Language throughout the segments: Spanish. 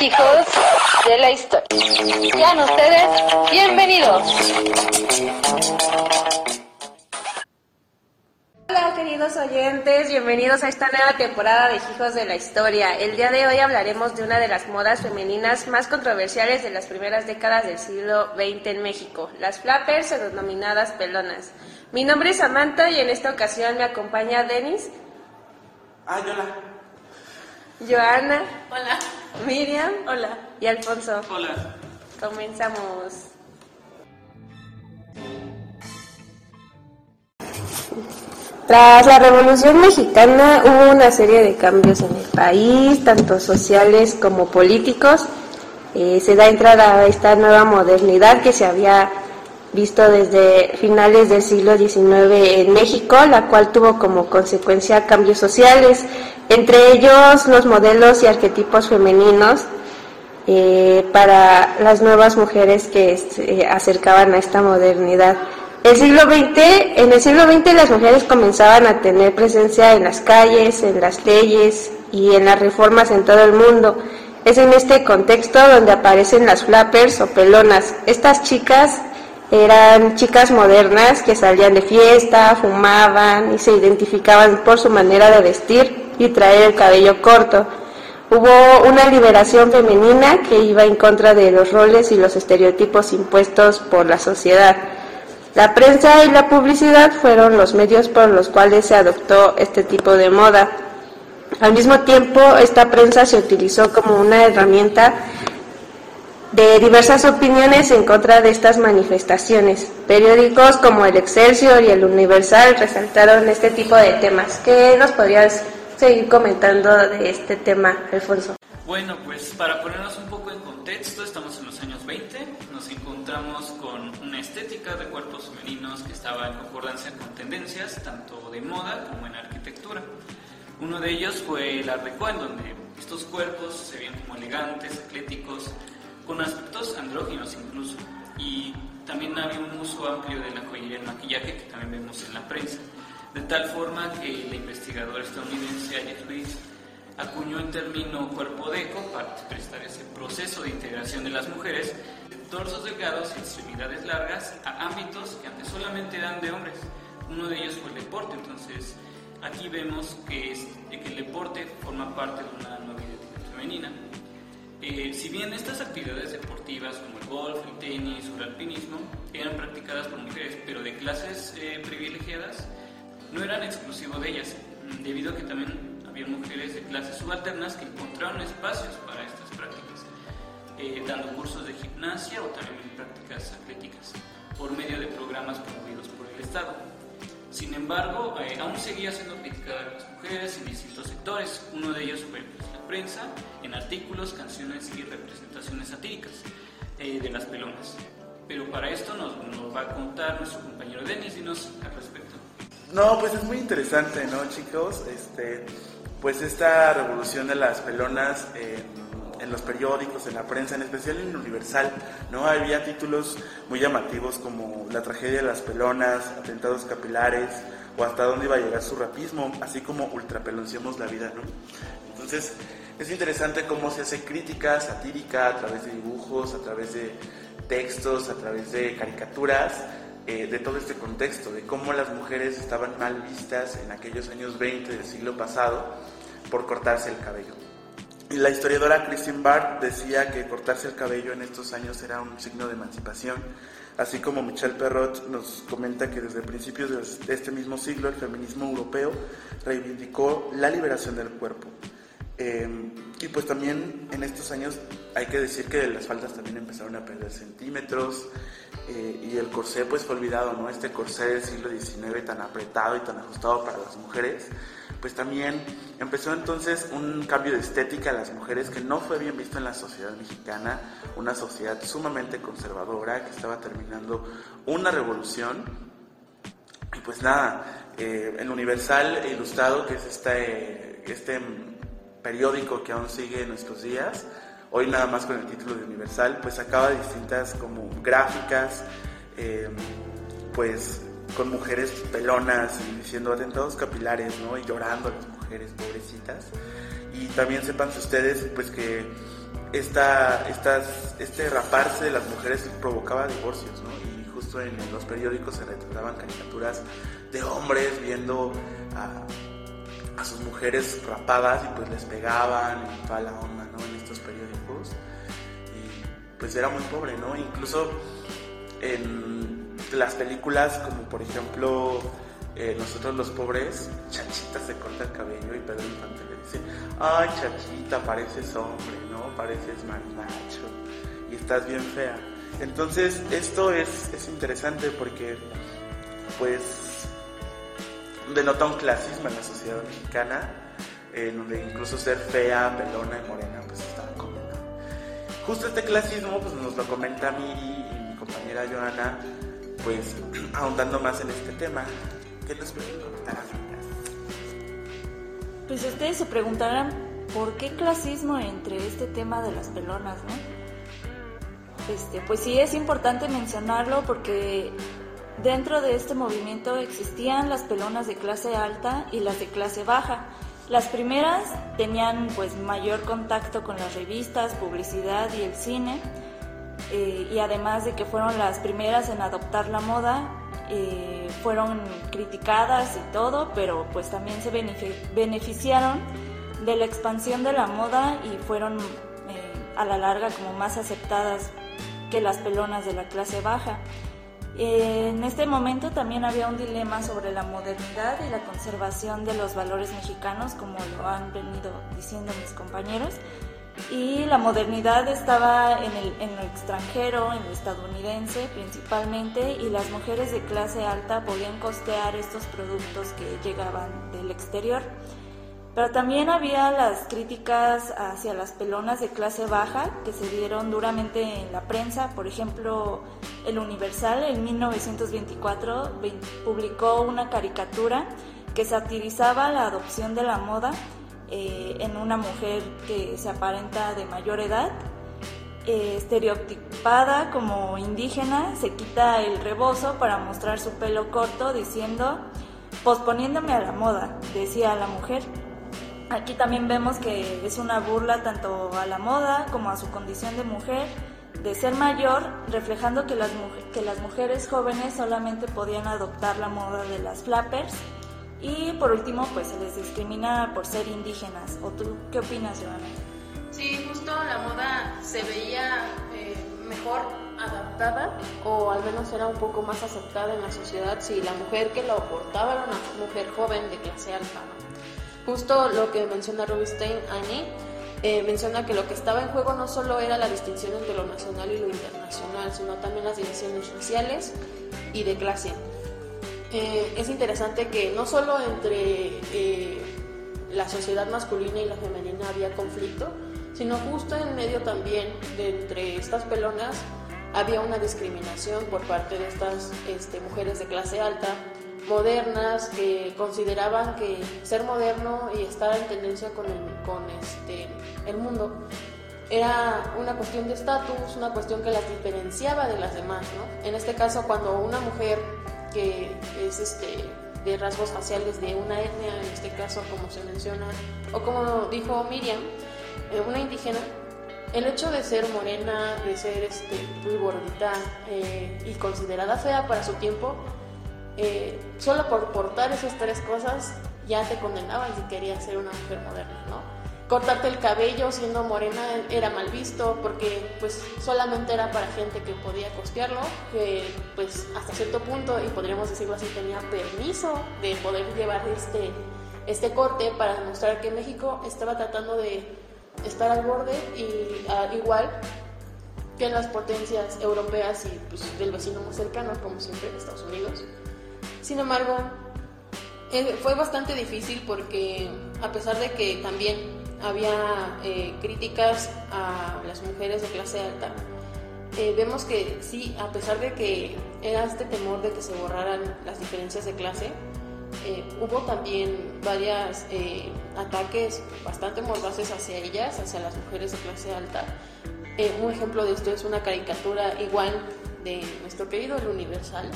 hijos de la historia. Sean ustedes bienvenidos. Hola queridos oyentes, bienvenidos a esta nueva temporada de Hijos de la Historia. El día de hoy hablaremos de una de las modas femeninas más controversiales de las primeras décadas del siglo XX en México, las flappers o denominadas pelonas. Mi nombre es Samantha y en esta ocasión me acompaña Denis. Ah, hola. Joana. Hola. Miriam. Hola. Y Alfonso. Hola. Comenzamos. Tras la Revolución Mexicana hubo una serie de cambios en el país, tanto sociales como políticos. Eh, se da entrada a esta nueva modernidad que se había visto desde finales del siglo XIX en México, la cual tuvo como consecuencia cambios sociales, entre ellos los modelos y arquetipos femeninos eh, para las nuevas mujeres que se acercaban a esta modernidad. El siglo XX, en el siglo XX las mujeres comenzaban a tener presencia en las calles, en las leyes y en las reformas en todo el mundo. Es en este contexto donde aparecen las flappers o pelonas. Estas chicas eran chicas modernas que salían de fiesta, fumaban y se identificaban por su manera de vestir y traer el cabello corto. Hubo una liberación femenina que iba en contra de los roles y los estereotipos impuestos por la sociedad. La prensa y la publicidad fueron los medios por los cuales se adoptó este tipo de moda. Al mismo tiempo, esta prensa se utilizó como una herramienta de diversas opiniones en contra de estas manifestaciones. Periódicos como el Excelsior y el Universal resaltaron este tipo de temas. ¿Qué nos podrías seguir comentando de este tema, Alfonso? Bueno, pues para ponernos un poco en contexto, estamos en los años 20, nos encontramos con una estética de cuerpos femeninos que estaba en concordancia con tendencias tanto de moda como en arquitectura. Uno de ellos fue el Art Deco, en donde estos cuerpos se ven como elegantes, atléticos, con aspectos andróginos incluso. Y también había un uso amplio de la joyería y el maquillaje que también vemos en la prensa. De tal forma que la investigadora estadounidense Alex Luis acuñó el término cuerpo deco para prestar ese proceso de integración de las mujeres de torsos delgados y extremidades largas a ámbitos que antes solamente eran de hombres. Uno de ellos fue el deporte, entonces aquí vemos que el deporte forma parte de una nueva identidad femenina. Eh, si bien estas actividades deportivas como el golf, el tenis o el alpinismo eran practicadas por mujeres, pero de clases eh, privilegiadas, no eran exclusivos de ellas, debido a que también había mujeres de clases subalternas que encontraron espacios para estas prácticas, eh, dando cursos de gimnasia o también prácticas atléticas, por medio de programas promovidos por el Estado. Sin embargo, eh, aún seguía siendo criticada las mujeres en distintos sectores. Uno de ellos fue pues, la prensa, en artículos, canciones y representaciones satíricas eh, de las pelonas. Pero para esto nos, nos, va a contar nuestro compañero Denis, dinos al respecto. No, pues es muy interesante, ¿no, chicos? Este, pues esta revolución de las pelonas en, en, los periódicos, en la prensa, en especial en Universal, ¿no? Había títulos muy llamativos como La tragedia de las pelonas, Atentados capilares, o hasta dónde iba a llegar su rapismo, así como Ultrapelonciamos la vida, ¿no? Entonces, es interesante cómo se hace crítica satírica a través de dibujos, a través de textos, a través de caricaturas, eh, de todo este contexto, de cómo las mujeres estaban mal vistas en aquellos años 20 del siglo pasado por cortarse el cabello. Y la historiadora Christine Barth decía que cortarse el cabello en estos años era un signo de emancipación, así como Michel Perrot nos comenta que desde principios de este mismo siglo el feminismo europeo reivindicó la liberación del cuerpo. Eh, y pues también en estos años hay que decir que las faldas también empezaron a perder centímetros eh, y el corsé pues fue olvidado, ¿no? Este corsé del siglo XIX tan apretado y tan ajustado para las mujeres, pues también empezó entonces un cambio de estética a las mujeres que no fue bien visto en la sociedad mexicana, una sociedad sumamente conservadora que estaba terminando una revolución. Y pues nada, eh, el Universal Ilustrado, que es este, este periódico que aún sigue en nuestros días, hoy nada más con el título de Universal, pues acaba distintas como gráficas, eh, pues con mujeres pelonas y diciendo atentados capilares, ¿no? Y llorando a las mujeres pobrecitas. Y también sepan ustedes, pues que esta, estas, este raparse de las mujeres provocaba divorcios, ¿no? Y justo en los periódicos se retrataban caricaturas de hombres viendo a, a sus mujeres rapadas y pues les pegaban y toda la onda, ¿no? En estos periódicos. Y pues era muy pobre, ¿no? Incluso en las películas como por ejemplo eh, nosotros los pobres, Chachita se corta el cabello y Pedro Infante le dice, ay Chachita, pareces hombre, ¿no? Pareces marimacho y estás bien fea. Entonces esto es, es interesante porque pues denota un clasismo en la sociedad mexicana, en donde incluso ser fea, pelona y morena pues está como Justo este clasismo pues nos lo comenta Miri y mi compañera Joana, pues ahondando más en este tema. ¿Qué nos pueden comentar, Pues ustedes se preguntarán por qué clasismo entre este tema de las pelonas, ¿no? Este, pues sí es importante mencionarlo porque dentro de este movimiento existían las pelonas de clase alta y las de clase baja. Las primeras tenían pues mayor contacto con las revistas, publicidad y el cine, eh, y además de que fueron las primeras en adoptar la moda, eh, fueron criticadas y todo, pero pues también se beneficiaron de la expansión de la moda y fueron eh, a la larga como más aceptadas que las pelonas de la clase baja. En este momento también había un dilema sobre la modernidad y la conservación de los valores mexicanos, como lo han venido diciendo mis compañeros y la modernidad estaba en el, extranjero, en el estadounidense principalmente, y las mujeres de clase alta podían costear estos productos que llegaban del exterior. Pero también había las críticas hacia las pelonas de clase baja que se dieron duramente en la prensa. Por ejemplo, El Universal en 1924 publicó una caricatura que satirizaba la adopción de la moda eh, en una mujer que se aparenta de mayor edad, eh, estereotipada como indígena, se quita el rebozo para mostrar su pelo corto diciendo, posponiéndome a la moda, decía la mujer. Aquí también vemos que es una burla tanto a la moda como a su condición de mujer, de ser mayor, reflejando que las, que las mujeres jóvenes solamente podían adoptar la moda de las flappers y por último, pues se les discrimina por ser indígenas. ¿O tú qué opinas, Joana? Sí, justo la moda se veía eh, mejor adaptada o al menos era un poco más aceptada en la sociedad si la mujer que lo portaba era una mujer joven de clase alta. Justo lo que menciona Rubinstein, Annie, eh, menciona que lo que estaba en juego no solo era la distinción entre lo nacional y lo internacional, sino también las divisiones sociales y de clase. Eh, es interesante que no solo entre eh, la sociedad masculina y la femenina había conflicto, sino justo en medio también de entre estas pelonas había una discriminación por parte de estas este, mujeres de clase alta, modernas, que consideraban que ser moderno y estar en tendencia con el, con este, el mundo era una cuestión de estatus, una cuestión que las diferenciaba de las demás. ¿no? En este caso, cuando una mujer que es este, de rasgos faciales de una etnia, en este caso como se menciona, o como dijo Miriam, eh, una indígena, el hecho de ser morena, de ser este, muy gordita eh, y considerada fea para su tiempo, eh, solo por portar esas tres cosas ya te condenaban si querías ser una mujer moderna, ¿no? cortarte el cabello siendo morena era mal visto porque pues solamente era para gente que podía costearlo, que pues hasta cierto punto, y podríamos decirlo así, tenía permiso de poder llevar este, este corte para demostrar que México estaba tratando de estar al borde y al igual que en las potencias europeas y pues, del vecino más cercano, como siempre Estados Unidos. Sin embargo, eh, fue bastante difícil porque a pesar de que también había eh, críticas a las mujeres de clase alta. Eh, vemos que sí, a pesar de que era este temor de que se borraran las diferencias de clase, hubo también varios ataques bastante mordaces hacia ellas, hacia las mujeres de clase alta. un ejemplo de esto es una caricatura igual de nuestro querido El Universal,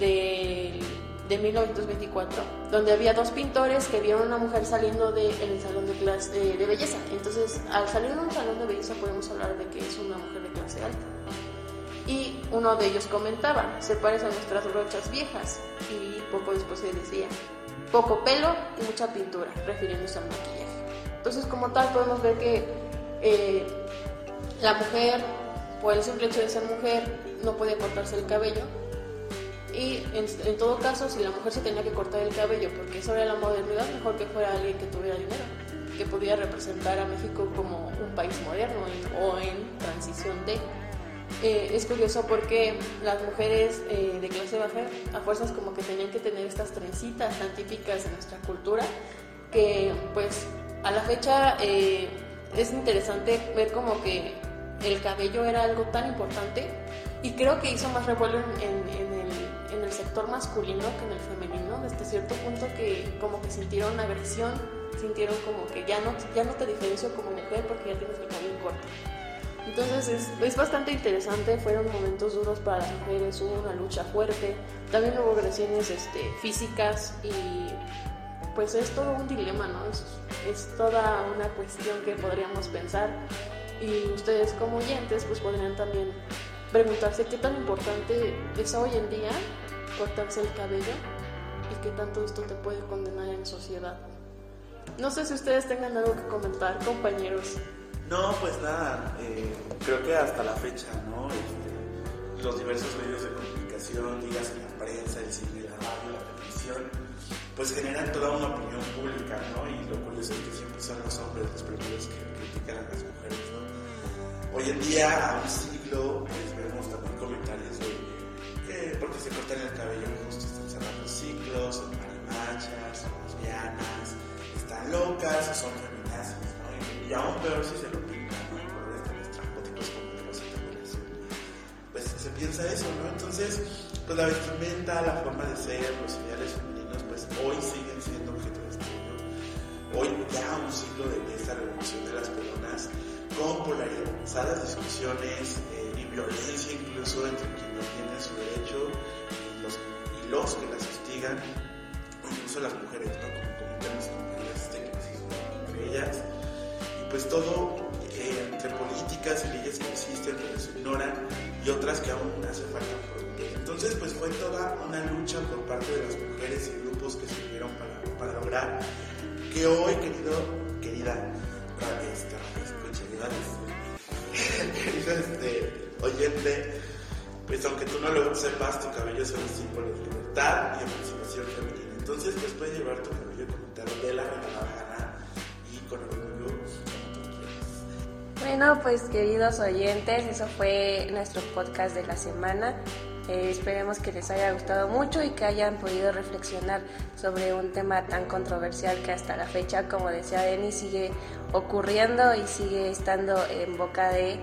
del de 1924, donde había dos pintores que vieron a una mujer saliendo del el salón de, clase, eh, de belleza. Entonces, al salir de un salón de belleza podemos hablar de que es una mujer de clase alta. Y uno de ellos comentaba, se parece a nuestras brochas viejas. Y poco después se decía, poco pelo y mucha pintura, refiriéndose al maquillaje. Entonces, como tal, podemos ver que eh, la mujer, por el simple hecho de ser mujer, no puede cortarse el cabello y en, todo caso, si la mujer se tenía que cortar el cabello porque eso era la modernidad, mejor que fuera alguien que tuviera dinero, que pudiera representar a México como un país moderno o en transición de. Eh, es curioso porque las mujeres eh, de clase baja a fuerzas como que tenían que tener estas trencitas tan típicas de nuestra cultura que pues a la fecha eh, es interesante ver como que el cabello era algo tan importante y creo que hizo más revuelo en, en, sector masculino que en el femenino, desde cierto punto que como que sintieron agresión, sintieron como que ya no, ya no te diferencio como mujer porque ya tienes el cabello corto. Entonces es, es, bastante interesante, fueron momentos duros para las mujeres, hubo una lucha fuerte, también hubo agresiones este, físicas y pues es todo un dilema, ¿no? Es, es toda una cuestión que podríamos pensar y ustedes como oyentes pues podrían también preguntarse qué tan importante es hoy en día cortarse el cabello y qué tanto esto te puede condenar en sociedad. No sé si ustedes tengan algo que comentar, compañeros. No, pues nada, eh, creo que hasta la fecha, ¿no? Este, los diversos medios de comunicación, digas la prensa, el cine, la radio, la televisión, pues generan toda una opinión pública, ¿no? Y lo curioso es que siempre son los hombres los primeros que critican a las mujeres, ¿no? Hoy en día, a un siglo, pues se cortan el cabello justo están cerrando ciclos, son marimachas, son lesbianas, están locas son feminazis, ¿no? Y, aún peor si se lo pintan, ¿no? Y colores tan estrambóticos como los Pues se piensa eso, ¿no? Entonces, pues la vestimenta, la forma de ser, los ideales femeninos, pues hoy siguen siendo objeto de estudio. Hoy ya un siglo de, esta revolución de las pelonas con polarizadas discusiones eh, y violencia incluso entre quienes no tienen su derecho y los, que las hostigan, incluso las mujeres, ¿no? Como comentan mis compañeras este entre ellas. Y pues todo eh, entre políticas y leyes que existen que se ignoran y otras que aún hace falta por entonces, pues fue toda una lucha por parte de las mujeres y grupos que se unieron para, para lograr que hoy, querido, querida, este, este, oyente, pues aunque tú no lo sepas, tu cabello es un símbolo de libertad y emancipación femenina. Entonces, pues puedes llevar tu cabello con de la gana y con orgullo como tú quieras. Bueno, pues queridos oyentes, eso fue nuestro podcast de la semana. Eh, esperemos que les haya gustado mucho y que hayan podido reflexionar sobre un tema tan controversial que hasta la fecha, como decía Denis, sigue ocurriendo y sigue estando en boca de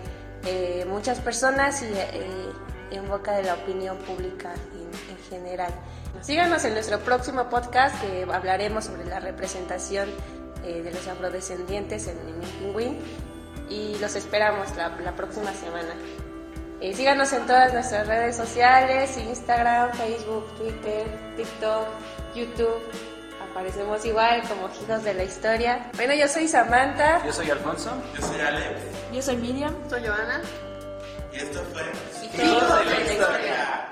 eh, muchas personas y eh, en boca de la opinión pública en, en, general. Síganos en nuestro próximo podcast que hablaremos sobre la representación de los afrodescendientes en, el Pingüín y los esperamos la, la próxima semana. Eh, síganos en todas nuestras redes sociales, Instagram, Facebook, Twitter, TikTok, YouTube. Aparecemos igual como hijos de la historia. Bueno, yo soy Samantha. Yo soy Alfonso. Yo soy Alex. Yo soy Miriam. Soy Joana. Y esto fue Hijos de la historia.